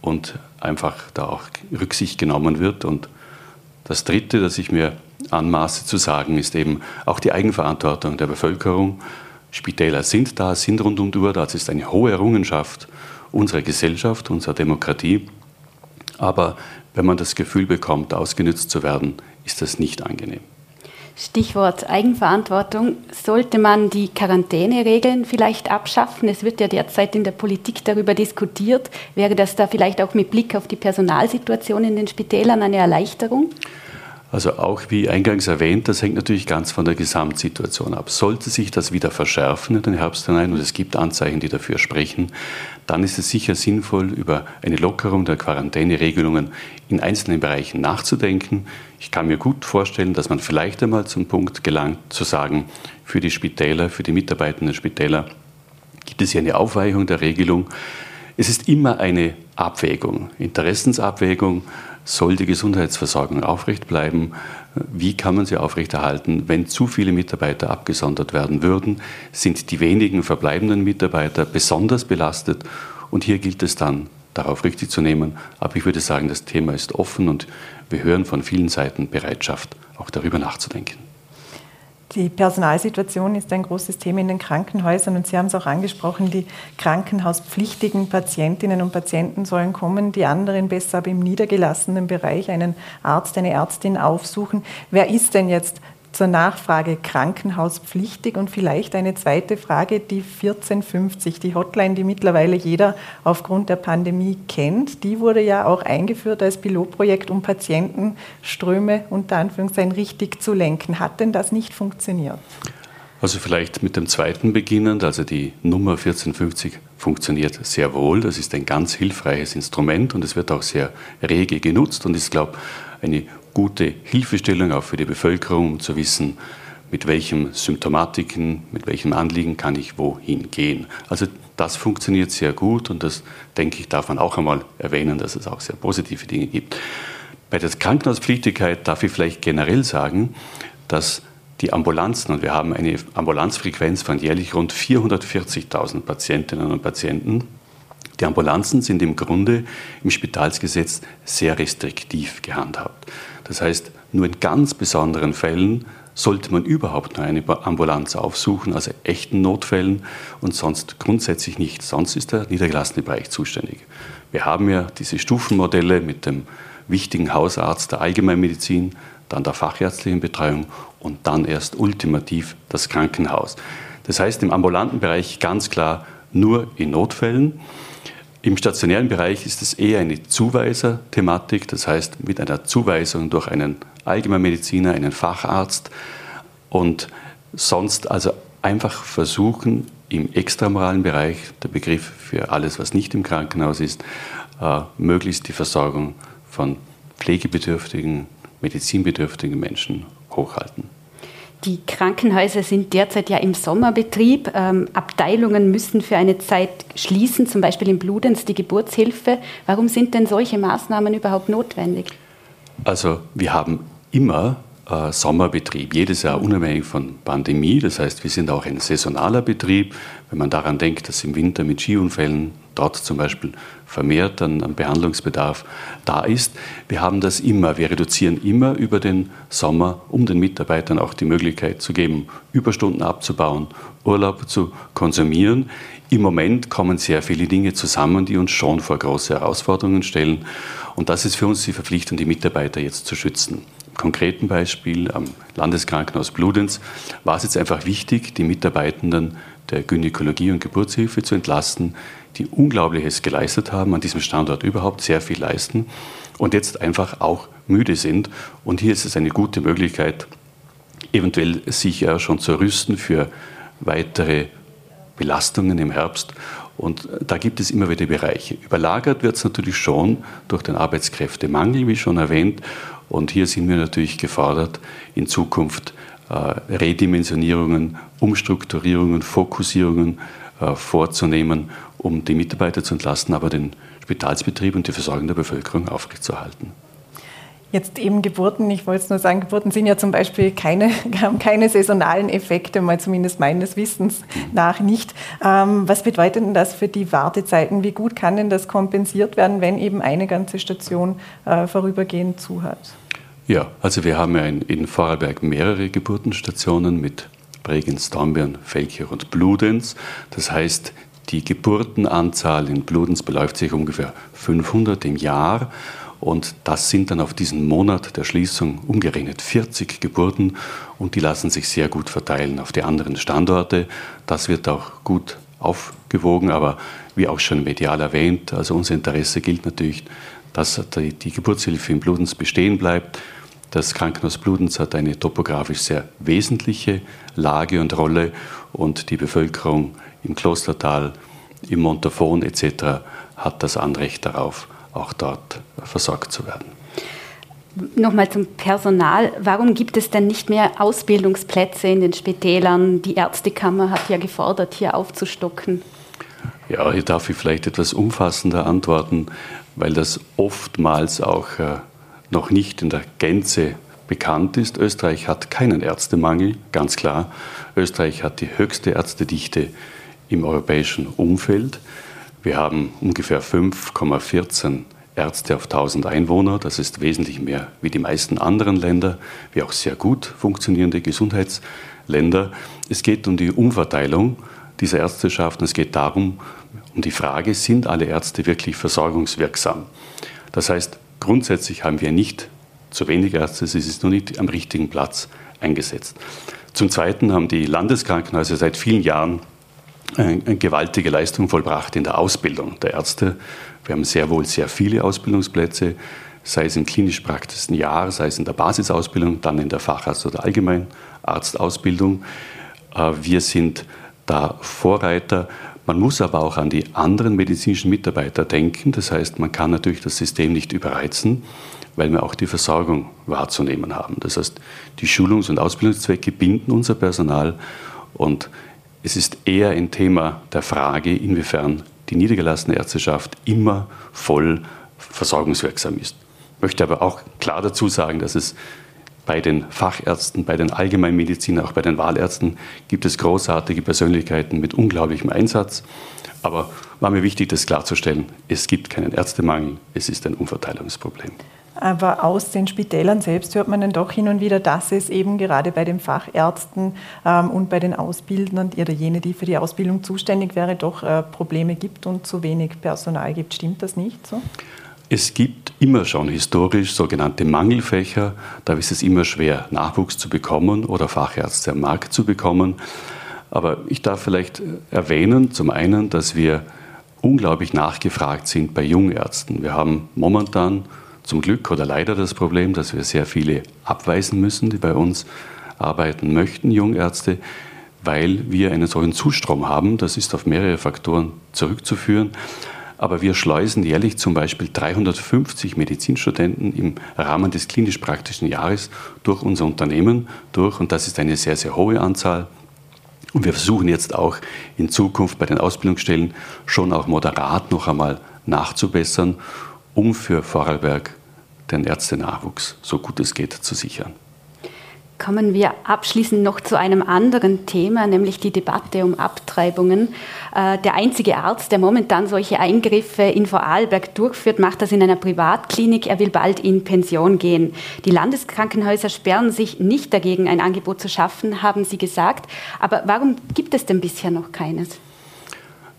und einfach da auch Rücksicht genommen wird. Und das Dritte, das ich mir anmaße zu sagen, ist eben auch die Eigenverantwortung der Bevölkerung. Spitäler sind da, sind rund um die Uhr da. Das ist eine hohe Errungenschaft unserer Gesellschaft, unserer Demokratie. Aber wenn man das Gefühl bekommt, ausgenützt zu werden, ist das nicht angenehm. Stichwort Eigenverantwortung. Sollte man die Quarantäneregeln vielleicht abschaffen? Es wird ja derzeit in der Politik darüber diskutiert. Wäre das da vielleicht auch mit Blick auf die Personalsituation in den Spitälern eine Erleichterung? Also auch wie eingangs erwähnt, das hängt natürlich ganz von der Gesamtsituation ab. Sollte sich das wieder verschärfen in den Herbst hinein, und es gibt Anzeichen, die dafür sprechen, dann ist es sicher sinnvoll, über eine Lockerung der Quarantäneregelungen in einzelnen Bereichen nachzudenken. Ich kann mir gut vorstellen, dass man vielleicht einmal zum Punkt gelangt, zu sagen, für die Spitäler, für die Mitarbeitenden Spitäler gibt es hier eine Aufweichung der Regelung. Es ist immer eine Abwägung, Interessensabwägung soll die Gesundheitsversorgung aufrecht bleiben? Wie kann man sie aufrechterhalten? Wenn zu viele Mitarbeiter abgesondert werden würden, sind die wenigen verbleibenden Mitarbeiter besonders belastet. Und hier gilt es dann, darauf richtig zu nehmen. Aber ich würde sagen, das Thema ist offen und wir hören von vielen Seiten Bereitschaft, auch darüber nachzudenken. Die Personalsituation ist ein großes Thema in den Krankenhäusern und Sie haben es auch angesprochen, die krankenhauspflichtigen Patientinnen und Patienten sollen kommen, die anderen besser aber im niedergelassenen Bereich einen Arzt, eine Ärztin aufsuchen. Wer ist denn jetzt zur Nachfrage krankenhauspflichtig und vielleicht eine zweite Frage, die 1450, die Hotline, die mittlerweile jeder aufgrund der Pandemie kennt, die wurde ja auch eingeführt als Pilotprojekt, um Patientenströme unter Anführungszeichen richtig zu lenken. Hat denn das nicht funktioniert? Also vielleicht mit dem zweiten beginnend, also die Nummer 1450 funktioniert sehr wohl. Das ist ein ganz hilfreiches Instrument und es wird auch sehr rege genutzt und ist, glaube ich, eine gute Hilfestellung auch für die Bevölkerung, um zu wissen, mit welchen Symptomatiken, mit welchem Anliegen kann ich wohin gehen. Also das funktioniert sehr gut und das, denke ich, darf man auch einmal erwähnen, dass es auch sehr positive Dinge gibt. Bei der Krankenhauspflichtigkeit darf ich vielleicht generell sagen, dass die Ambulanzen, und wir haben eine Ambulanzfrequenz von jährlich rund 440.000 Patientinnen und Patienten, die Ambulanzen sind im Grunde im Spitalsgesetz sehr restriktiv gehandhabt. Das heißt, nur in ganz besonderen Fällen sollte man überhaupt nur eine Ambulanz aufsuchen, also echten Notfällen und sonst grundsätzlich nicht. Sonst ist der niedergelassene Bereich zuständig. Wir haben ja diese Stufenmodelle mit dem wichtigen Hausarzt der Allgemeinmedizin, dann der fachärztlichen Betreuung und dann erst ultimativ das Krankenhaus. Das heißt im ambulanten Bereich ganz klar nur in Notfällen. Im stationären Bereich ist es eher eine Zuweiser-Thematik, das heißt mit einer Zuweisung durch einen Allgemeinmediziner, einen Facharzt und sonst also einfach versuchen, im extramoralen Bereich, der Begriff für alles, was nicht im Krankenhaus ist, äh, möglichst die Versorgung von pflegebedürftigen, medizinbedürftigen Menschen hochhalten. Die Krankenhäuser sind derzeit ja im Sommerbetrieb. Ähm, Abteilungen müssen für eine Zeit schließen, zum Beispiel in Bludenz die Geburtshilfe. Warum sind denn solche Maßnahmen überhaupt notwendig? Also wir haben immer äh, Sommerbetrieb, jedes Jahr unabhängig von Pandemie. Das heißt, wir sind auch ein saisonaler Betrieb. Wenn man daran denkt, dass im Winter mit Skiunfällen dort zum Beispiel vermehrt an, an Behandlungsbedarf da ist. Wir haben das immer. Wir reduzieren immer über den Sommer, um den Mitarbeitern auch die Möglichkeit zu geben, Überstunden abzubauen, Urlaub zu konsumieren. Im Moment kommen sehr viele Dinge zusammen, die uns schon vor große Herausforderungen stellen. Und das ist für uns die Verpflichtung, die Mitarbeiter jetzt zu schützen konkreten Beispiel am Landeskrankenhaus Bludenz war es jetzt einfach wichtig, die Mitarbeitenden der Gynäkologie und Geburtshilfe zu entlasten, die Unglaubliches geleistet haben, an diesem Standort überhaupt sehr viel leisten und jetzt einfach auch müde sind. Und hier ist es eine gute Möglichkeit, eventuell sich ja schon zu rüsten für weitere Belastungen im Herbst. Und da gibt es immer wieder Bereiche. Überlagert wird es natürlich schon durch den Arbeitskräftemangel, wie schon erwähnt. Und hier sind wir natürlich gefordert, in Zukunft Redimensionierungen, Umstrukturierungen, Fokussierungen äh, vorzunehmen, um die Mitarbeiter zu entlasten, aber den Spitalsbetrieb und die Versorgung der Bevölkerung aufrechtzuerhalten. Jetzt eben Geburten, ich wollte es nur sagen, Geburten sind ja zum Beispiel keine, haben keine saisonalen Effekte, mal zumindest meines Wissens nach nicht. Ähm, was bedeutet denn das für die Wartezeiten? Wie gut kann denn das kompensiert werden, wenn eben eine ganze Station äh, vorübergehend zu hat? Ja, also wir haben ja in, in Vorarlberg mehrere Geburtenstationen mit Bregenz, Dornbirn, Felkirch und Bludenz. Das heißt, die Geburtenanzahl in Bludenz beläuft sich ungefähr 500 im Jahr. Und das sind dann auf diesen Monat der Schließung umgerechnet 40 Geburten und die lassen sich sehr gut verteilen auf die anderen Standorte. Das wird auch gut aufgewogen, aber wie auch schon medial erwähnt, also unser Interesse gilt natürlich, dass die Geburtshilfe in Bludenz bestehen bleibt. Das Krankenhaus Bludenz hat eine topografisch sehr wesentliche Lage und Rolle und die Bevölkerung im Klostertal, im Montafon etc. hat das Anrecht darauf, auch dort versorgt zu werden. Nochmal zum Personal. Warum gibt es denn nicht mehr Ausbildungsplätze in den Spitälern? Die Ärztekammer hat ja gefordert, hier aufzustocken. Ja, hier darf ich vielleicht etwas umfassender antworten, weil das oftmals auch äh, noch nicht in der Gänze bekannt ist. Österreich hat keinen Ärztemangel, ganz klar. Österreich hat die höchste Ärztedichte im europäischen Umfeld. Wir haben ungefähr 5,14 Ärzte auf 1000 Einwohner. Das ist wesentlich mehr wie die meisten anderen Länder, wie auch sehr gut funktionierende Gesundheitsländer. Es geht um die Umverteilung dieser Ärzteschaft. Es geht darum, um die Frage, sind alle Ärzte wirklich versorgungswirksam? Das heißt, grundsätzlich haben wir nicht zu wenig Ärzte, es ist nur nicht am richtigen Platz eingesetzt. Zum Zweiten haben die Landeskrankenhäuser seit vielen Jahren eine gewaltige Leistung vollbracht in der Ausbildung der Ärzte. Wir haben sehr wohl sehr viele Ausbildungsplätze, sei es im klinisch praktischen Jahr, sei es in der Basisausbildung, dann in der Facharzt- oder Allgemeinarztausbildung. Äh, wir sind da Vorreiter. Man muss aber auch an die anderen medizinischen Mitarbeiter denken. Das heißt, man kann natürlich das System nicht überreizen, weil wir auch die Versorgung wahrzunehmen haben. Das heißt, die Schulungs- und Ausbildungszwecke binden unser Personal und es ist eher ein Thema der Frage, inwiefern die niedergelassene Ärzteschaft immer voll versorgungswirksam ist. Ich möchte aber auch klar dazu sagen, dass es bei den Fachärzten, bei den Allgemeinmedizinern, auch bei den Wahlärzten gibt es großartige Persönlichkeiten mit unglaublichem Einsatz. Aber war mir wichtig, das klarzustellen. Es gibt keinen Ärztemangel, es ist ein Umverteilungsproblem. Aber aus den Spitälern selbst hört man dann doch hin und wieder, dass es eben gerade bei den Fachärzten ähm, und bei den Ausbildern oder jene, die für die Ausbildung zuständig wäre, doch äh, Probleme gibt und zu wenig Personal gibt. Stimmt das nicht so? Es gibt immer schon historisch sogenannte Mangelfächer. Da ist es immer schwer, Nachwuchs zu bekommen oder Fachärzte am Markt zu bekommen. Aber ich darf vielleicht erwähnen, zum einen, dass wir unglaublich nachgefragt sind bei Jungärzten. Wir haben momentan zum Glück oder leider das Problem, dass wir sehr viele abweisen müssen, die bei uns arbeiten möchten, Jungärzte, weil wir einen solchen Zustrom haben. Das ist auf mehrere Faktoren zurückzuführen. Aber wir schleusen jährlich zum Beispiel 350 Medizinstudenten im Rahmen des klinisch-praktischen Jahres durch unser Unternehmen durch. Und das ist eine sehr, sehr hohe Anzahl. Und wir versuchen jetzt auch in Zukunft bei den Ausbildungsstellen schon auch moderat noch einmal nachzubessern, um für Vorarlberg den Ärztenachwuchs so gut es geht zu sichern. Kommen wir abschließend noch zu einem anderen Thema, nämlich die Debatte um Abtreibungen. Äh, der einzige Arzt, der momentan solche Eingriffe in Vorarlberg durchführt, macht das in einer Privatklinik. Er will bald in Pension gehen. Die Landeskrankenhäuser sperren sich nicht dagegen, ein Angebot zu schaffen, haben Sie gesagt. Aber warum gibt es denn bisher noch keines?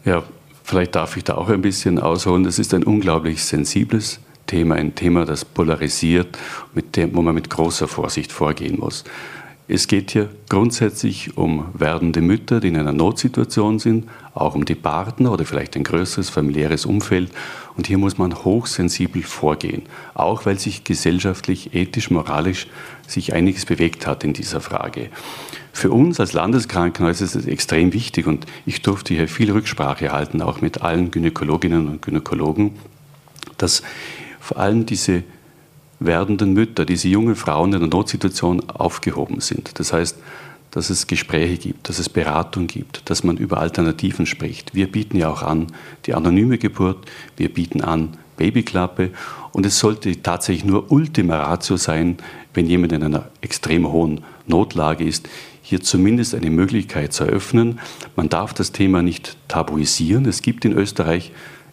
Ja, vielleicht darf ich da auch ein bisschen ausholen. Das ist ein unglaublich sensibles Thema, ein Thema, das polarisiert, dem, wo man mit großer Vorsicht vorgehen muss. Es geht hier grundsätzlich um werdende Mütter, die in einer Notsituation sind, auch um die Partner oder vielleicht ein größeres familiäres Umfeld. Und hier muss man hochsensibel vorgehen, auch weil sich gesellschaftlich, ethisch, moralisch sich einiges bewegt hat in dieser Frage. Für uns als Landeskrankenhaus ist es extrem wichtig und ich durfte hier viel Rücksprache halten, auch mit allen Gynäkologinnen und Gynäkologen, dass vor allem diese werdenden Mütter, diese jungen Frauen in der Notsituation aufgehoben sind. Das heißt, dass es Gespräche gibt, dass es Beratung gibt, dass man über Alternativen spricht. Wir bieten ja auch an die anonyme Geburt, wir bieten an Babyklappe und es sollte tatsächlich nur Ultima Ratio sein, wenn jemand in einer extrem hohen Notlage ist, hier zumindest eine Möglichkeit zu eröffnen. Man darf das Thema nicht tabuisieren. Es gibt in Österreich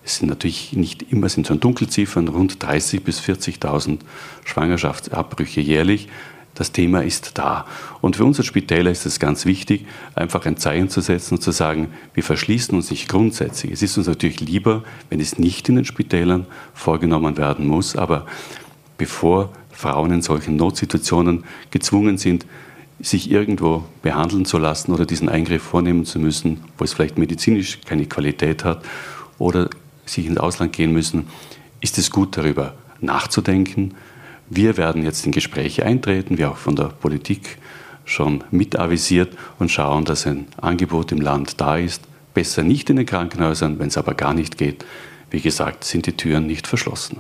es sind natürlich nicht immer sind so Dunkelziffern, rund 30.000 bis 40.000 Schwangerschaftsabbrüche jährlich. Das Thema ist da. Und für uns als Spitäler ist es ganz wichtig, einfach ein Zeichen zu setzen und zu sagen, wir verschließen uns nicht grundsätzlich. Es ist uns natürlich lieber, wenn es nicht in den Spitälern vorgenommen werden muss, aber bevor Frauen in solchen Notsituationen gezwungen sind, sich irgendwo behandeln zu lassen oder diesen Eingriff vornehmen zu müssen, wo es vielleicht medizinisch keine Qualität hat oder sich ins Ausland gehen müssen, ist es gut darüber nachzudenken. Wir werden jetzt in Gespräche eintreten, wie auch von der Politik schon mitavisiert und schauen, dass ein Angebot im Land da ist. Besser nicht in den Krankenhäusern, wenn es aber gar nicht geht. Wie gesagt, sind die Türen nicht verschlossen.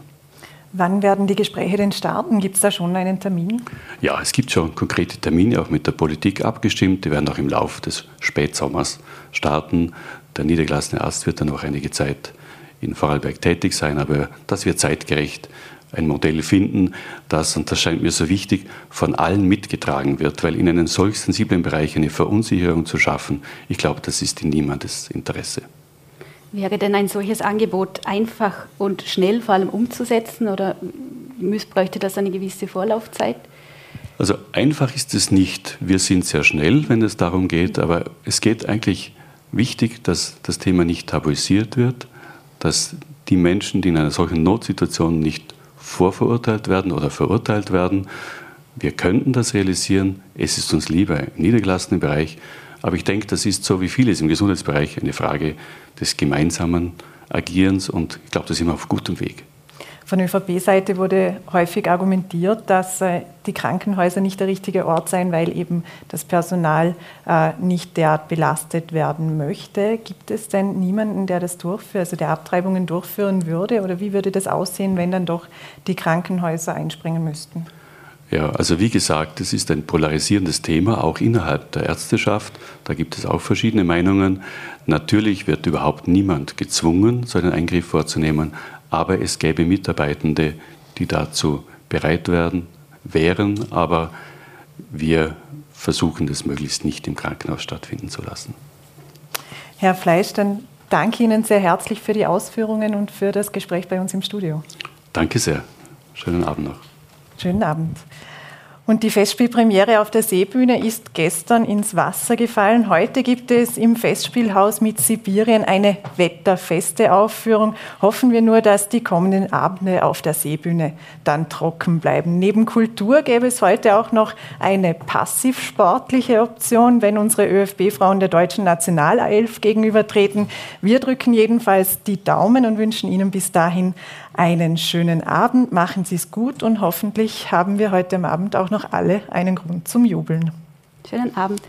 Wann werden die Gespräche denn starten? Gibt es da schon einen Termin? Ja, es gibt schon konkrete Termine, auch mit der Politik abgestimmt. Die werden auch im Laufe des Spätsommers starten. Der niedergelassene Arzt wird dann noch einige Zeit in Vorarlberg tätig sein, aber dass wir zeitgerecht ein Modell finden, das, und das scheint mir so wichtig, von allen mitgetragen wird, weil in einem solch sensiblen Bereich eine Verunsicherung zu schaffen, ich glaube, das ist in niemandes Interesse. Wäre denn ein solches Angebot einfach und schnell vor allem umzusetzen oder bräuchte das eine gewisse Vorlaufzeit? Also einfach ist es nicht. Wir sind sehr schnell, wenn es darum geht, aber es geht eigentlich wichtig, dass das Thema nicht tabuisiert wird, dass die Menschen, die in einer solchen Notsituation nicht vorverurteilt werden oder verurteilt werden, wir könnten das realisieren. Es ist uns lieber im niedergelassenen Bereich. Aber ich denke, das ist so wie vieles im Gesundheitsbereich eine Frage des gemeinsamen Agierens und ich glaube, da sind wir auf gutem Weg. Von ÖVP-Seite wurde häufig argumentiert, dass äh, die Krankenhäuser nicht der richtige Ort seien, weil eben das Personal äh, nicht derart belastet werden möchte. Gibt es denn niemanden, der das durchführt, also der Abtreibungen durchführen würde? Oder wie würde das aussehen, wenn dann doch die Krankenhäuser einspringen müssten? Ja, also wie gesagt, es ist ein polarisierendes Thema, auch innerhalb der Ärzteschaft. Da gibt es auch verschiedene Meinungen. Natürlich wird überhaupt niemand gezwungen, so einen Eingriff vorzunehmen, aber es gäbe Mitarbeitende, die dazu bereit werden, wären, aber wir versuchen das möglichst nicht im Krankenhaus stattfinden zu lassen. Herr Fleisch, dann danke Ihnen sehr herzlich für die Ausführungen und für das Gespräch bei uns im Studio. Danke sehr. Schönen Abend noch. Schönen Abend. Und die Festspielpremiere auf der Seebühne ist gestern ins Wasser gefallen. Heute gibt es im Festspielhaus mit Sibirien eine wetterfeste Aufführung. Hoffen wir nur, dass die kommenden Abende auf der Seebühne dann trocken bleiben. Neben Kultur gäbe es heute auch noch eine passiv-sportliche Option, wenn unsere ÖFB-Frauen der deutschen Nationalelf gegenübertreten. Wir drücken jedenfalls die Daumen und wünschen Ihnen bis dahin einen schönen Abend. Machen Sie es gut und hoffentlich haben wir heute am Abend auch noch alle einen Grund zum Jubeln. Schönen Abend.